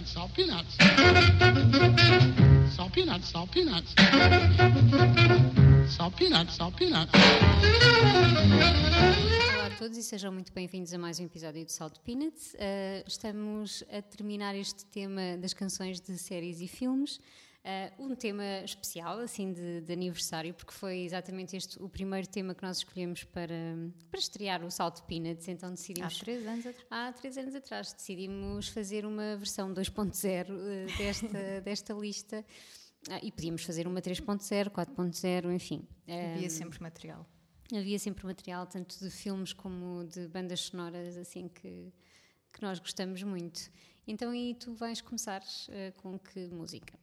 peanuts, salt peanuts. Salt peanuts, salt peanuts. Salt peanuts, salt peanuts. Olá a todos e sejam muito bem-vindos a mais um episódio do Salt Peanuts. Uh, estamos a terminar este tema das canções de séries e filmes. Uh, um tema especial, assim, de, de, aniversário, porque foi exatamente este o primeiro tema que nós escolhemos para, para estrear o Salt Peanuts, então decidimos... Há três anos atrás. Há três anos atrás, decidimos fazer uma versão 2.0 uh, desta, desta lista, uh, e podíamos fazer uma 3.0, 4.0, enfim. Havia sempre material. Havia sempre material, tanto de filmes como de bandas sonoras, assim, que, que nós gostamos muito. Então, e tu vais começar uh, com que música?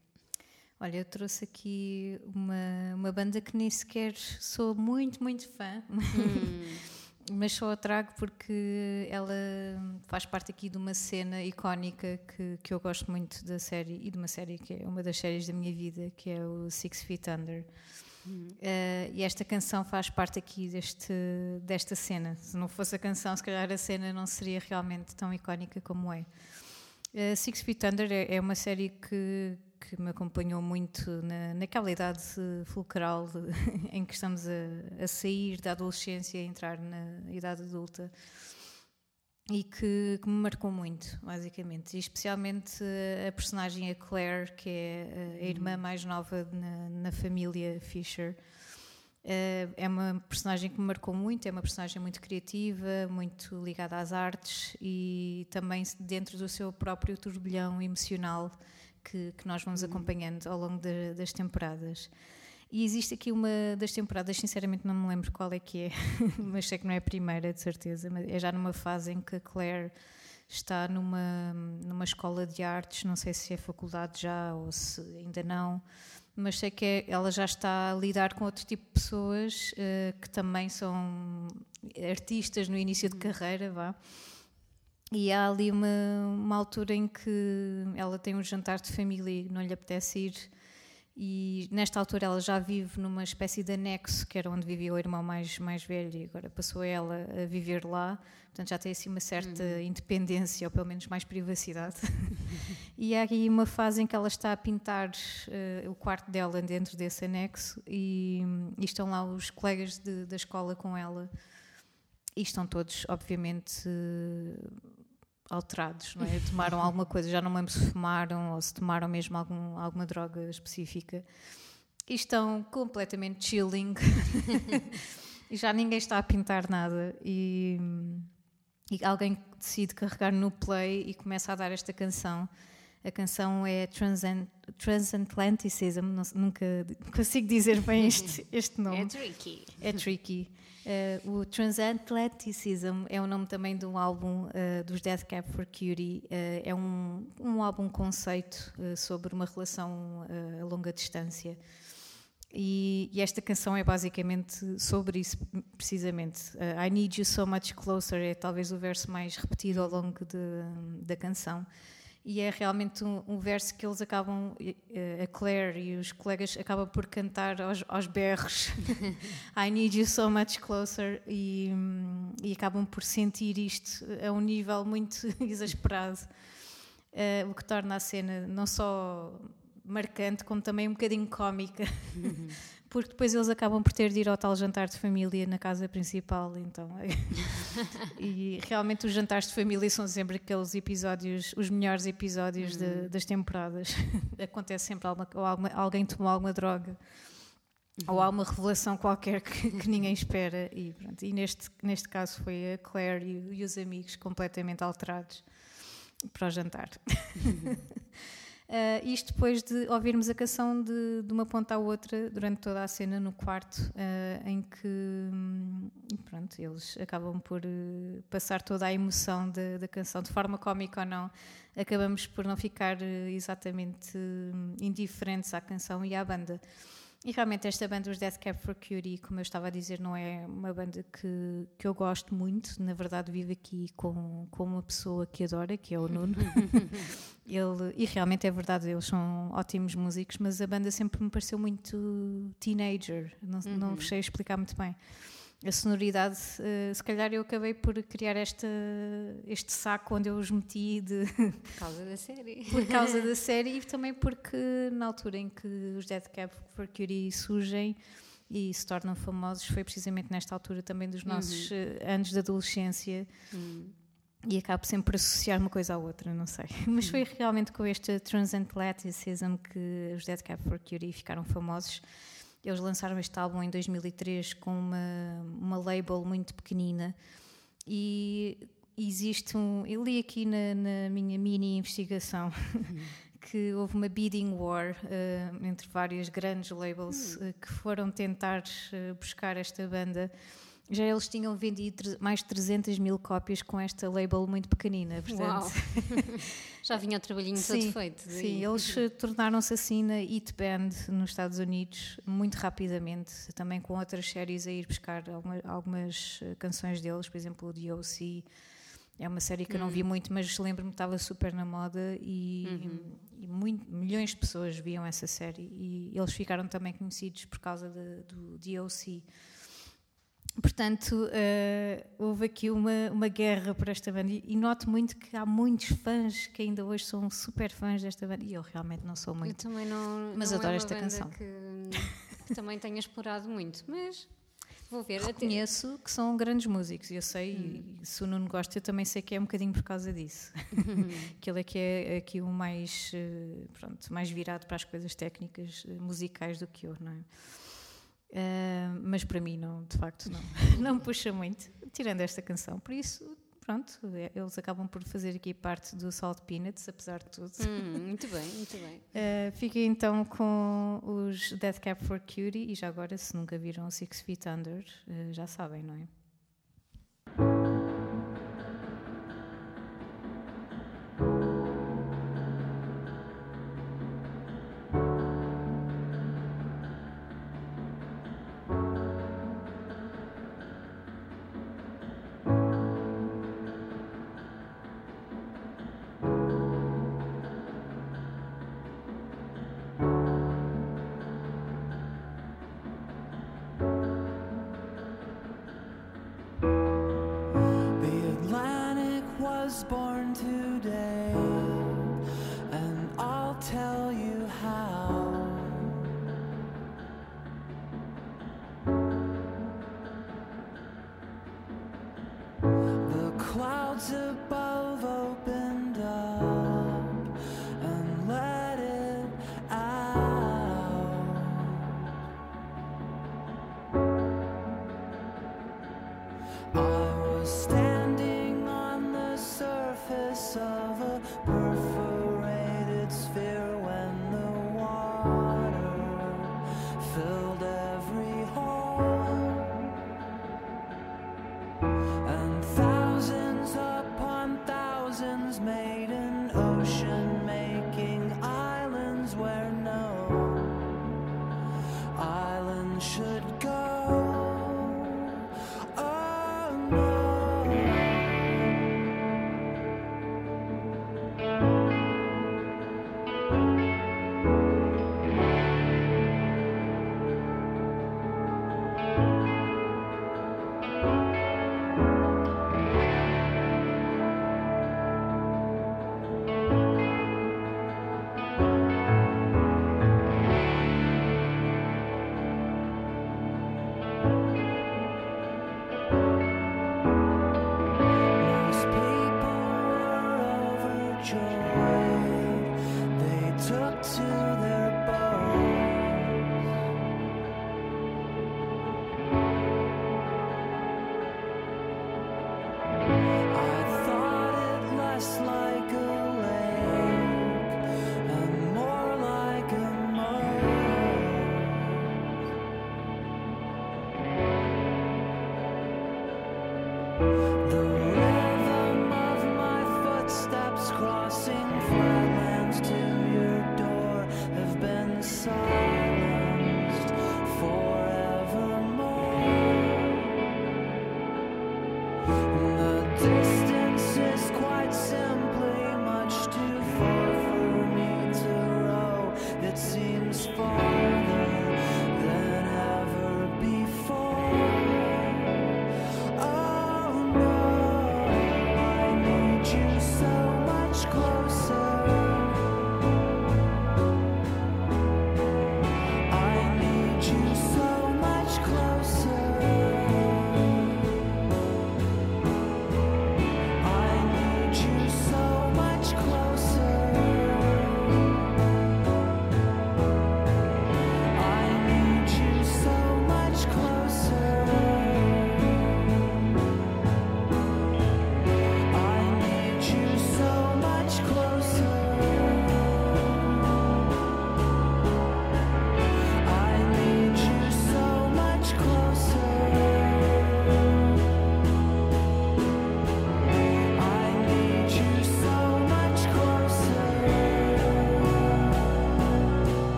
Olha, eu trouxe aqui uma, uma banda que nem sequer sou muito, muito fã, hum. mas só a trago porque ela faz parte aqui de uma cena icónica que, que eu gosto muito da série e de uma série que é uma das séries da minha vida, que é o Six Feet Under. Uh, e esta canção faz parte aqui deste, desta cena. Se não fosse a canção, se calhar a cena não seria realmente tão icónica como é. Uh, Six Feet Under é, é uma série que, que me acompanhou muito na, naquela idade fulcral em que estamos a, a, sair da adolescência e entrar na idade adulta e que, que, me marcou muito, basicamente. E especialmente a personagem, a Claire, que é a irmã uhum. mais nova na, na família Fisher. Eh, é uma personagem que me marcou muito, é uma personagem muito criativa, muito ligada às artes e também dentro do seu próprio turbilhão emocional que, que nós vamos uhum. acompanhando ao longo de, das temporadas. E existe aqui uma das temporadas, sinceramente não me lembro qual é que é, mas sei que não é a primeira, de certeza, mas é já numa fase em que a Claire está numa, numa escola de artes, não sei se é faculdade já ou se ainda não, mas sei que é, ela já está a lidar com outro tipo de pessoas uh, que também são artistas no início de uhum. carreira, vá. E há ali uma, uma altura em que ela tem um jantar de família e não lhe apetece ir. E nesta altura ela já vive numa espécie de anexo, que era onde vivia o irmão mais, mais velho, e agora passou ela a viver lá. Portanto, já tem assim uma certa uhum. independência, ou pelo menos mais privacidade. e há aqui uma fase em que ela está a pintar uh, o quarto dela dentro desse anexo, e, e estão lá os colegas de, da escola com ela. E estão todos, obviamente. Uh, alterados, não é? Tomaram alguma coisa, já não lembro se fumaram ou se tomaram mesmo algum, alguma droga específica. E estão completamente chilling. e já ninguém está a pintar nada. E, e alguém decide carregar no play e começa a dar esta canção. A canção é Transatlanticism, nunca consigo dizer bem este, este nome. É tricky. É tricky. Uh, o Transatlanticism é o nome também de um álbum uh, dos Death Cab for Cutie. Uh, é um, um álbum conceito sobre uma relação a longa distância. E, e, esta canção é basicamente sobre isso, precisamente. I Need You So Much Closer é talvez o verso mais repetido ao longo de, da canção e é realmente um, um, verso que eles acabam, eh, a Claire e os colegas acabam por cantar aos, aos berros. I need you so much closer. E, e, acabam por sentir isto a um nível muito exasperado, uh, o que torna a cena não só marcante como também um bocadinho cómica. porque depois eles acabam por ter de ir ao tal jantar de família na casa principal, então. É. e realmente os jantares de família são sempre aqueles episódios, os melhores episódios uhum. de, das temporadas. Acontece sempre alguma, ou alguma, alguém tomou alguma droga. Uhum. Ou há uma revelação qualquer que, que ninguém espera, e, pronto, e neste, neste caso foi a Claire e, e os amigos completamente alterados para o jantar. Uhum. Uh, isto depois de ouvirmos a canção de, de, uma ponta à outra durante toda a cena no quarto, uh, em que hum, pronto, eles acabam por uh, passar toda a emoção de, da canção, de forma cómica ou não, acabamos por não ficar exatamente hum, indiferentes à canção e à banda. E realmente esta banda, os Death Cab for Cutie, como eu estava a dizer, não é uma banda que, que eu gosto muito. Na verdade, vivo aqui com, com uma pessoa que adora, que é o Nuno. Ele, e realmente é verdade, eles são ótimos músicos, mas a banda sempre me pareceu muito teenager. Não, uhum. não sei explicar muito bem. A sonoridade, uh, se calhar eu acabei por criar esta, este saco onde eu os meti de por causa da série. por causa da série e também porque na altura em que os Dead Cab for Cutie surgem e se tornam famosos foi precisamente nesta altura também dos nossos uhum. uh, anos de adolescência. Uhum. E acabo sempre por associar uma coisa à outra, não sei. Mas foi realmente com este Transatlanticism que os Dead Cab for Cutie ficaram famosos eles lançaram este álbum em 2003 com uma, uma label muito pequenina e existe um. Eu li aqui na, na minha mini investigação que houve uma bidding war uh, entre vários grandes labels uh, que foram tentar uh, buscar esta banda já eles tinham vendido mais de 300 mil cópias com esta label muito pequenina. Portanto, já vinha o trabalhinho sim, todo feito. Sim, eles tornaram-se assim na It Band nos Estados Unidos muito rapidamente, também com outras séries a ir buscar algumas, eh, canções deles, por exemplo, o D.O.C. É uma série que eu não vi hum. muito, mas lembro-me que estava super na moda e, uhum. e muito, milhões de pessoas viam essa série e eles ficaram também conhecidos por causa de, do D.O.C. Portanto, uh, houve aqui uma, uma guerra por esta banda e, noto muito que há muitos fãs que ainda hoje são super fãs desta banda e eu realmente não sou muito. Eu também não. Mas não adoro é esta canção. Que, que também tenho explorado muito, mas vou ver. Reconheço até... que são grandes músicos e eu sei, hum. se o Nuno gosta, eu também sei que é um bocadinho por causa disso. que ele é que é aqui o mais, eh, pronto, mais virado para as coisas técnicas eh, musicais do que eu, não é? Uh, mas para mim, não, de facto, não, não me puxa muito, tirando esta canção. Por isso, pronto, é, eles acabam por fazer aqui parte do Salt Peanuts, apesar de tudo. Hum, muito bem, muito bem. Uh, fiquei então com os Death Cap for Cutie e já agora, se nunca viram Six Feet Under, uh, já sabem, não é?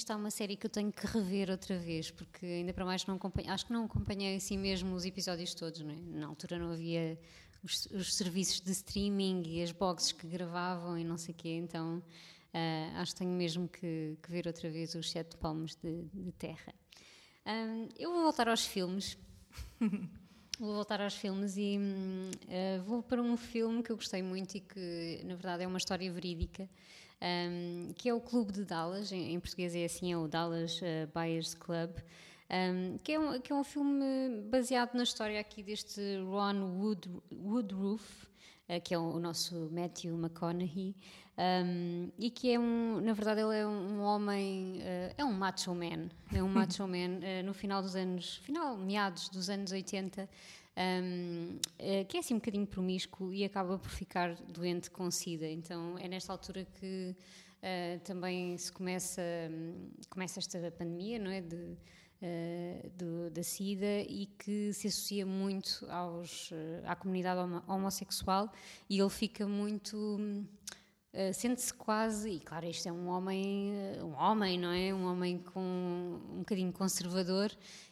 Isto é uma série que eu tenho que rever outra vez, porque ainda para mais não acompanhei, acho que não acompanhei assim mesmo os episódios todos, não é? Na altura não havia os, os serviços de streaming e as boxes que gravavam e não sei o quê, então uh, acho que tenho mesmo que, que, ver outra vez os Sete Palmos de, de Terra. Um, eu vou voltar aos filmes. vou voltar aos filmes e uh, vou para um filme que eu gostei muito e que, na verdade, é uma história verídica, um, que é o Clube de Dallas, em, em português é assim, é o Dallas uh, Buyers Club, um, que, é um, que é um filme baseado na história aqui deste Ron Wood, Woodruff, uh, que é o, o nosso Matthew McConaughey, um, e que é um, na verdade, ele é um homem, uh, é um macho man, é um macho man uh, no final dos anos, final, meados dos anos 80, um, uh, que é assim um bocadinho promíscuo e acaba por ficar doente com SIDA. Então é nesta altura que também se começa, um, começa esta pandemia, não é? De, do, da SIDA e que se associa muito aos, à comunidade homossexual e ele fica muito Uh, sente-se quase, e claro, isto é um homem, uh, um homem, não é? Um homem com um bocadinho conservador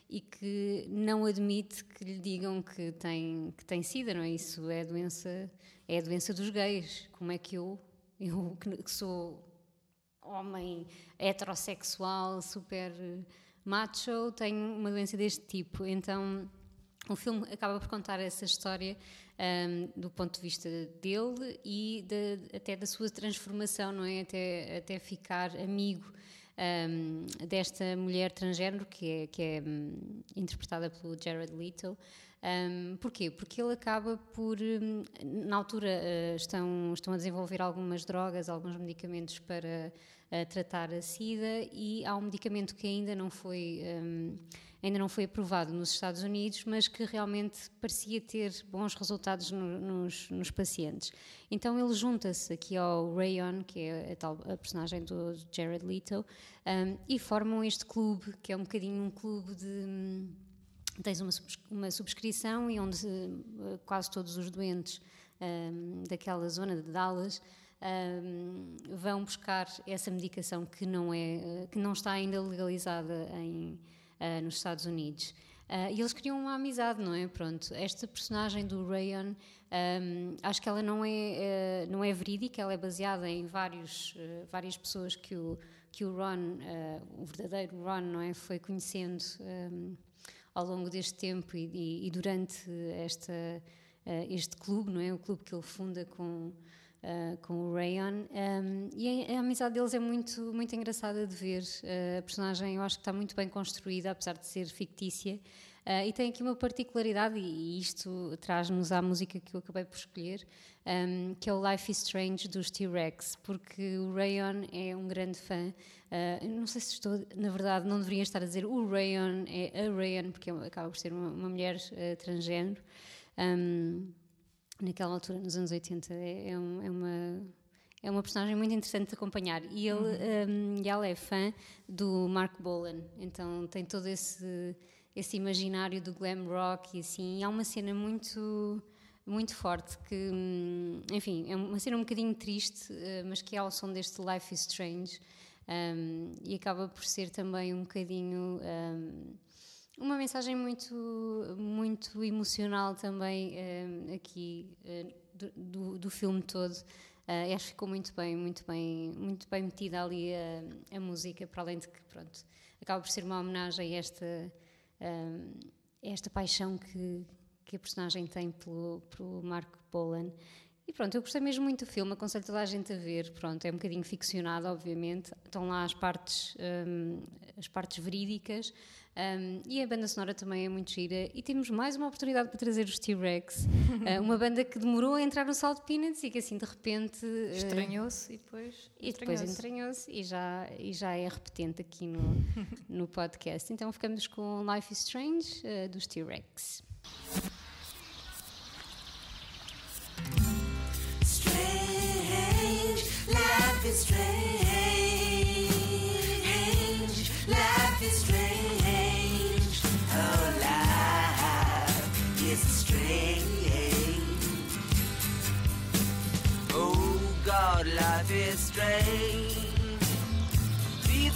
e que não admite que lhe digam que tem que tem sida, não é? Isso é a doença, é a doença dos gays. Como é que eu, eu que sou homem heterossexual, super macho, tenho uma doença deste tipo? Então, o filme acaba por contar essa história um, do ponto de vista dele e de, até da sua transformação, não é? Até, até ficar amigo um, desta mulher transgênero que é, que é um, interpretada pelo Jared Leto. Um, porquê? Porque ele acaba por, um, na altura, uh, estão, estão a desenvolver algumas drogas, alguns medicamentos para uh, tratar a SIDA e há um medicamento que ainda não foi. Ainda não foi aprovado nos Estados Unidos, mas que realmente parecia ter bons resultados no, nos, nos, pacientes. Então ele junta-se aqui ao Rayon, que é a, tal, a personagem do Jared Leto, um, e formam este clube, que é um bocadinho um clube de. Um, tens uma, uma subscrição e onde uh, quase todos os doentes um, daquela zona de Dallas um, vão buscar essa medicação que não é que não está ainda legalizada em uh, nos Estados Unidos. Uh, e eles criam uma amizade, não é? Pronto, esta personagem do Rayon, um, acho que ela não é, uh, não é verídica, ela é baseada em vários, uh, várias pessoas que o, que o Ron, o verdadeiro Ron, não é? Foi conhecendo um, ao longo deste tempo e, e, e durante esta, este clube, não é? O clube que ele funda com uh, com o Rayon. Um, e a, a, amizade deles é muito, muito engraçada de ver. Uh, a personagem eu acho que está muito bem construída, apesar de ser fictícia. Uh, e tem aqui uma particularidade, e isto traz-nos à música que eu acabei por escolher, um, que é o Life is Strange dos T-Rex, porque o Rayon é um grande fã. Uh, não sei se estou, na verdade, não deveria estar a dizer o Rayon, é a Rayon, porque acaba por ser uma, uma mulher uh, transgênero. Um, naquela altura, nos anos 80. É, é, um, é, uma, é uma personagem muito interessante de acompanhar. E ele, uhum. um, ela é fã do Mark Bolan, então tem todo esse, esse imaginário do glam rock e assim. E há uma cena muito muito forte que, hum, enfim, é uma cena um bocadinho triste, eh, mas que é ao som deste Life is Strange um, e acaba por ser também um bocadinho um, uma mensagem muito, muito emocional também uh, aqui uh, do, do, filme todo. Uh, acho que ficou muito bem, muito bem, muito bem metida ali a, a música, para além de que, pronto, acaba por ser uma homenagem a esta, a esta paixão que, que a personagem tem pelo, pelo Marco Bolan. E pronto, eu gostei mesmo muito do filme, aconselho toda a gente a ver. Pronto, é um bocadinho ficcionado, obviamente. Estão lá as partes, um, as partes verídicas, um, e a banda sonora também é muito gira. E temos mais uma oportunidade para trazer os T-Rex. uh, uma banda que demorou a entrar no Salt Peanuts e que assim de repente. Uh, Estranhou-se e depois. E depois entranhou-se e já, e já é repetente aqui no, no podcast. Então ficamos com Life is Strange uh, dos T-Rex.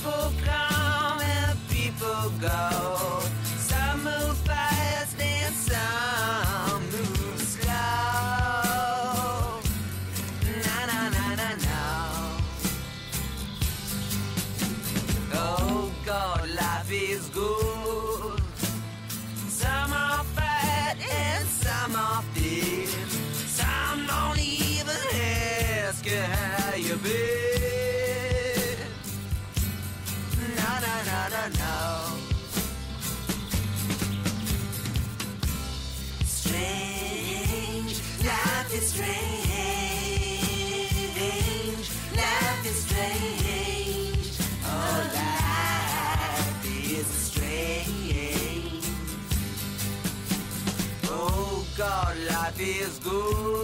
People come and people go. God, life is good.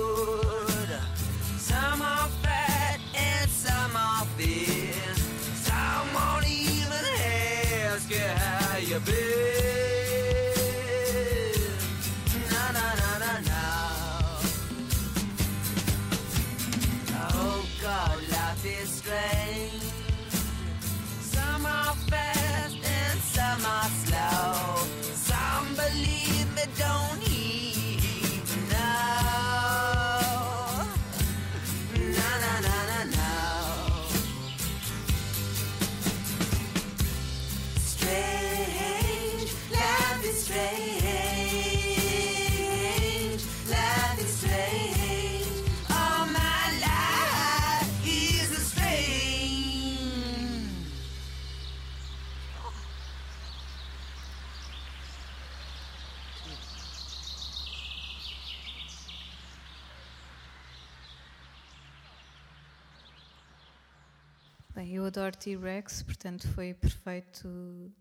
Bem, eu adoro T-Rex, portanto foi perfeito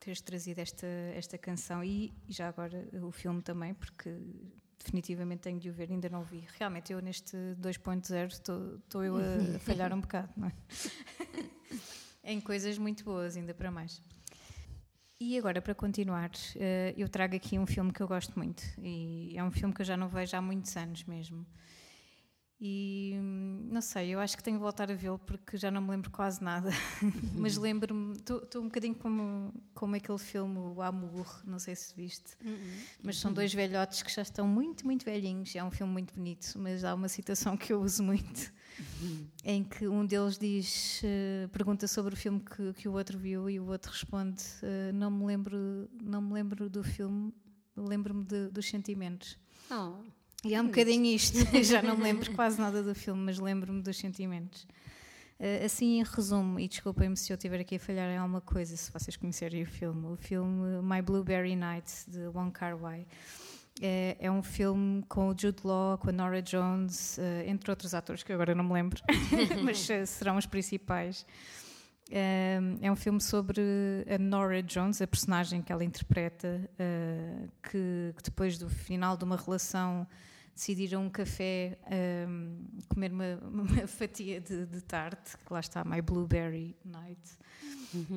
teres trazido esta, esta canção e, e já agora o filme também, porque definitivamente tenho de o ver, ainda não o vi. Realmente eu neste 2.0 estou eu a falhar um bocado, não é? em coisas muito boas, ainda para mais. E agora, para continuar, eh, eu trago aqui um filme que eu gosto muito e é um filme que eu já não vejo há muitos anos mesmo. E não sei, eu acho que tenho que voltar a vê-lo porque já não me lembro quase nada. Mas lembro-me, estou um bocadinho como, como aquele filme O Amour, não sei se viste. Mas são dois velhotes que já estão muito, muito velhinhos. É um filme muito bonito, mas há uma citação que eu uso muito. Em que um deles diz, eh, pergunta sobre o filme que, que o outro viu e o outro responde: eh, Não me lembro, não me lembro do filme, lembro-me de- dos sentimentos. Oh, E é um bocadinho isto. Já não me lembro quase nada do filme, mas lembro-me dos sentimentos. Eh, assim, em resumo, e desculpem-me se eu estiver aqui a falhar em alguma coisa, se vocês conhecerem o filme, o filme My Blueberry Night, de Wong Kar Wai. É, é um filme com o Jude Law, com a Nora Jones, eh, entre outros atores que agora não me lembro, mas eh, serão os principais. É um filme sobre a Nora Jones, a personagem que ela interpreta, que depois do final de uma relação decidiram um café um, comer uma, uma fatia de, de tarte, que lá está, My Blueberry Night,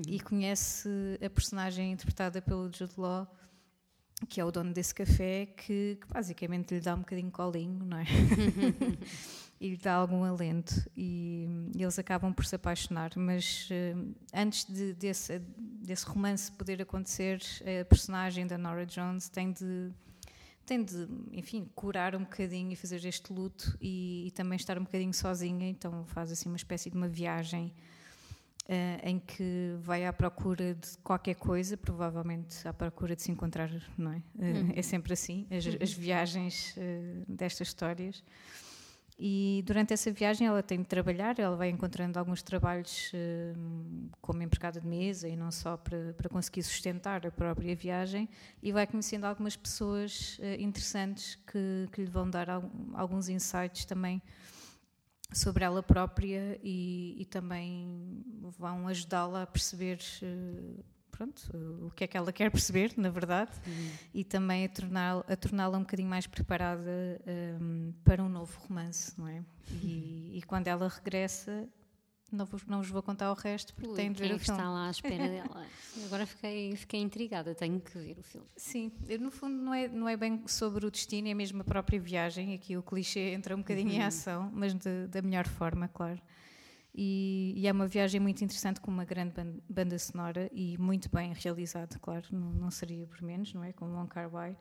e conhece a personagem interpretada pelo Jude Law, que é o dono desse café, que, que basicamente lhe dá um bocadinho de colinho, não é? e lhe dá algum alento. E, hum, eles acabam por se apaixonar, mas hum, antes de- desse, desse romance poder acontecer, a personagem da Nora Jones tem de tem de, enfim, curar um bocadinho e fazer este luto e, e também estar um bocadinho sozinha, então faz assim uma espécie de uma viagem eh, em que vai à procura de qualquer coisa, provavelmente à procura de se encontrar, não é? Eh, É sempre assim, as, as viagens eh, destas histórias. E durante essa viagem ela tem de trabalhar, ela vai encontrando alguns trabalhos eh, como empregada de mesa e não só para, para conseguir sustentar a própria viagem e vai conhecendo algumas pessoas eh, interessantes que, que lhe vão dar al- alguns insights também sobre ela própria e, e também vão ajudá-la a perceber eh, pronto, o que é que ela quer perceber, na verdade, e também a torná- a torná-la um bocadinho mais preparada hum, para um novo romance, não é? E, e quando ela regressa, não vos, não vos vou contar o resto porque ui, têm de ver é o que filme. está lá à espera dela? Agora fiquei, fiquei intrigada, tenho que ver o filme. Sim, no fundo não é, não é bem sobre o destino, é mesmo a própria viagem. Aqui o clichê entra um bocadinho em ação, mas de- da melhor forma, claro. E, e é uma viagem muito interessante com uma grande ban- banda sonora e muito bem realizada, claro, não, não seria por menos, não é? Com Wong Kar Wai.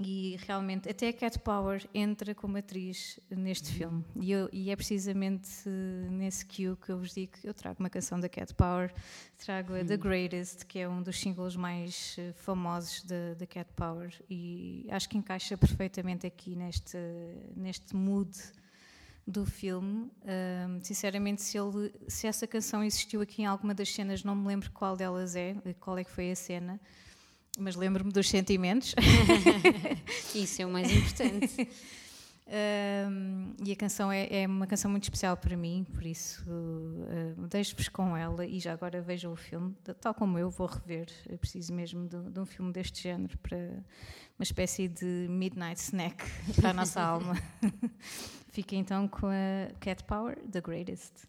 E realmente, até a Cat Power entra como atriz neste filme. E, eu- e é precisamente nesse cue que eu vos digo que eu trago uma canção da Cat Power, trago a The Greatest, que é um dos singles mais eh, famosos da Cat Power. E acho que encaixa perfeitamente aqui neste, neste mood do filme. Ahm, sinceramente, se, ele, se essa canção existiu aqui em alguma das cenas, não me lembro qual delas é, qual é que foi a cena, mas lembro-me dos sentimentos. Isso é o mais importante. Um, e a canção é, é uma canção muito especial para mim, por isso uh, deixo-vos com ela e já agora vejam o filme, tal como eu vou rever, eu preciso mesmo de, de um filme deste género para uma espécie de midnight snack para a nossa alma. Fiquem então com a Cat Power, The Greatest.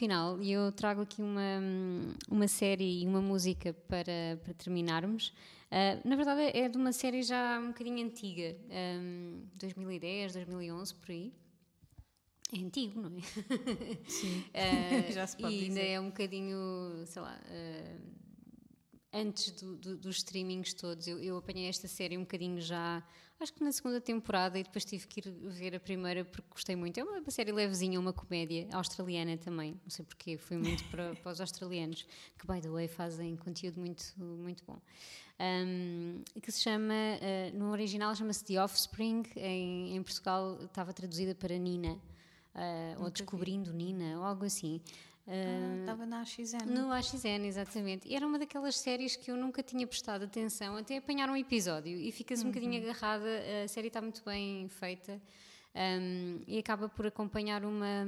Final e eu trago aqui uma, uma série e uma música para, para terminarmos. Ah, na verdade, é de uma série já um bocadinho antiga, um, 2010, 2011, por aí. É antigo, não é? Sim, Ah, já se pode e ainda dizer. é um bocadinho, sei lá, ah, antes do- do- dos streamings todos. Eu, eu apanhei esta série um bocadinho já, acho que na segunda temporada, e depois tive que ir ver a primeira porque gostei muito. É uma, série levezinha, uma comédia australiana também. Não sei porquê, fui muito para, para os australianos, que, by the way, fazem conteúdo muito, muito bom. um, que se chama, uh, no original chama-se The Offspring, em, em Portugal estava traduzida para Nina, uh, ou vi. Descobrindo Nina, ou algo assim. Estava na AXN. no AXN, exatamente. E era uma daquelas séries que eu nunca tinha prestado atenção até apanhar um episódio e fica-se um bocadinho agarrada. A série está muito bem feita um, e acaba por acompanhar uma.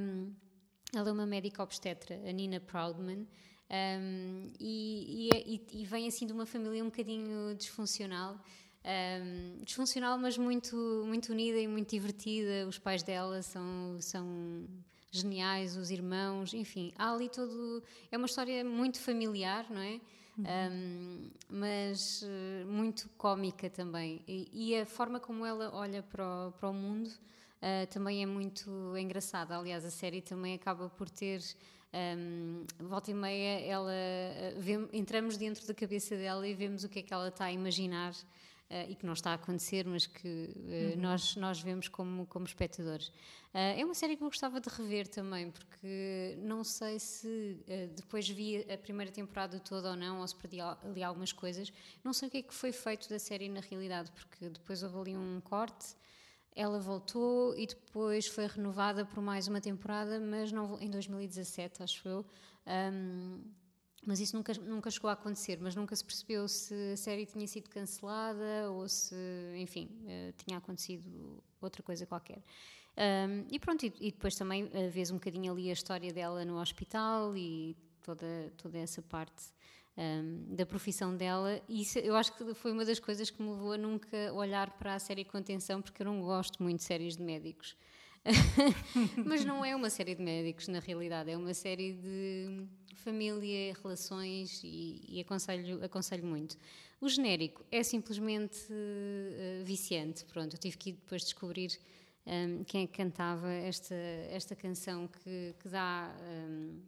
Ela é uma médica obstetra, a Nina Proudman. um, e, e é- e- e vem assim de uma família um bocadinho disfuncional, um, disfuncional, mas muito, muito unida e muito divertida. Os pais dela são, são geniais, os irmãos, enfim, há ali todo. É uma história muito familiar, não é? Um, mas eh, muito cómica também. E, e a forma como ela olha para o, para o mundo eh, também é muito engraçada. Aliás, a série também acaba por ter. Um, volta e meia, ela, eh, vem- entramos dentro da cabeça dela e vemos o que é que ela está a imaginar eh, e que não está a acontecer, mas que eh, nós, nós vemos como, como espectadores. Eh, é uma série que eu gostava de rever também, porque não sei se depois vi a primeira temporada toda ou não, ou se perdi al- ali algumas coisas. Não sei o que é que foi feito da série na realidade, porque depois houve ali um corte. Ela voltou e depois foi renovada por mais uma temporada, mas não, em 2017, acho eu. Ahm, mas isso nunca, nunca chegou a acontecer, mas nunca se percebeu se a série tinha sido cancelada ou se, enfim, eh, tinha acontecido outra coisa qualquer. Ahm, e pronto, e, e depois também eh, vês um bocadinho ali a história dela no hospital e toda, toda essa parte ahm, da profissão dela. E isso, eu acho que foi uma das coisas que me levou a nunca olhar para a série com atenção, porque eu não gosto muito de séries de médicos. Mas não é uma série de médicos, na realidade, é uma série de família, relações e, e aconselho, aconselho muito. O genérico é simplesmente eh, viciante. Pronto, eu tive que depois descobrir um, quem é que cantava esta, esta canção que, que dá. um,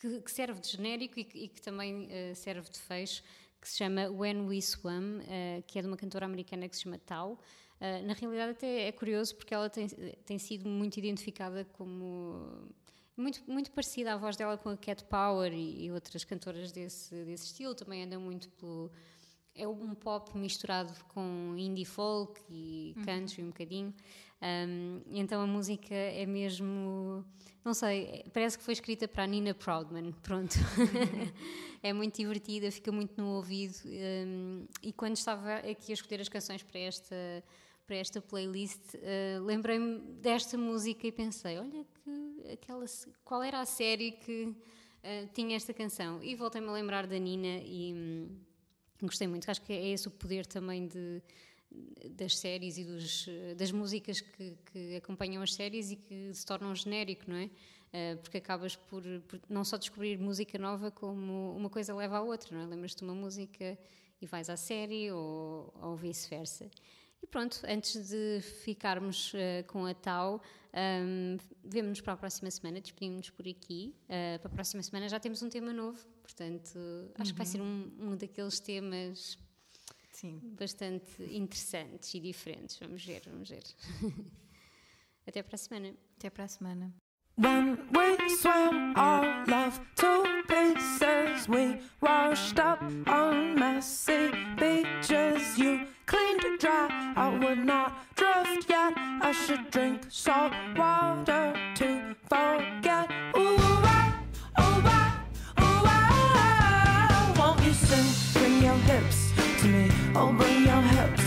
que, que serve de genérico e que, e que também eh, serve de fecho, que se chama When We Swam, eh, que é de uma cantora americana que se chama Tau. Eh, na realidade, até é curioso porque ela tem, tem sido muito identificada como. Muito, muito parecida a voz dela com a Cat Power e, e outras cantoras desse, desse estilo, também anda muito pelo. É um pop misturado com indie folk e country um bocadinho. Um, então a música é mesmo. Não sei, parece que foi escrita para a Nina Proudman. Pronto. é muito divertida, fica muito no ouvido. um, e quando estava aqui a escolher as canções para esta, para esta playlist, uh, lembrei-me desta música e pensei: olha, aquela, qual era a série que uh, tinha esta canção? E voltei-me a lembrar da Nina e. hum, Gostei muito, acho que é esse o poder também de, das séries e dos, eh, das músicas que, que acompanham as séries e que se tornam genérico, não é? Eh, porque acabas por, por não só descobrir música nova, como uma coisa leva à outra, não é? Lembras-te de uma música e vais à série ou, ou vice-versa. E pronto, antes de ficarmos eh, com a Tau, um, vemo-nos para a próxima semana, despedimos-nos por aqui. Eh, para a próxima semana já temos um tema novo, portanto, acho que vai ser um, um daqueles temas Sim. bastante interessantes e diferentes. Vamos ver, vamos ver. Até para a semana. Até para a semana. When we swam all of to pieces, we washed up on messy beaches. You cleaned dry, I would not drift yet. I should drink salt water to forget. Ooh, I, oh, I, oh, I, won't you sing? Bring your hips to me. Oh, bring your hips.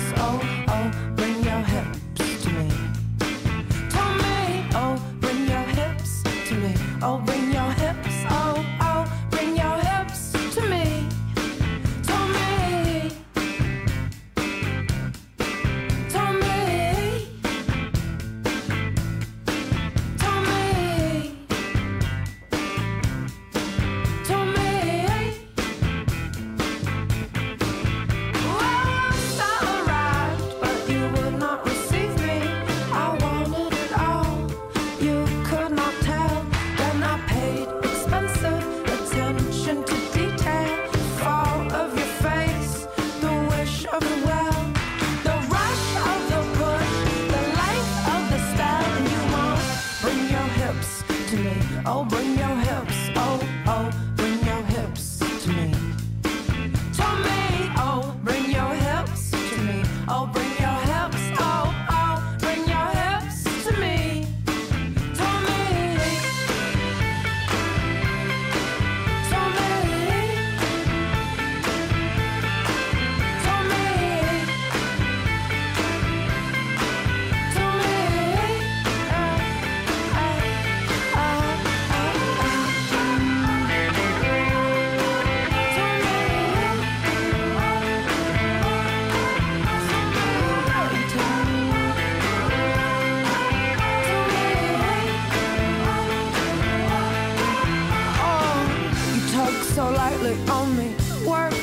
So on me, work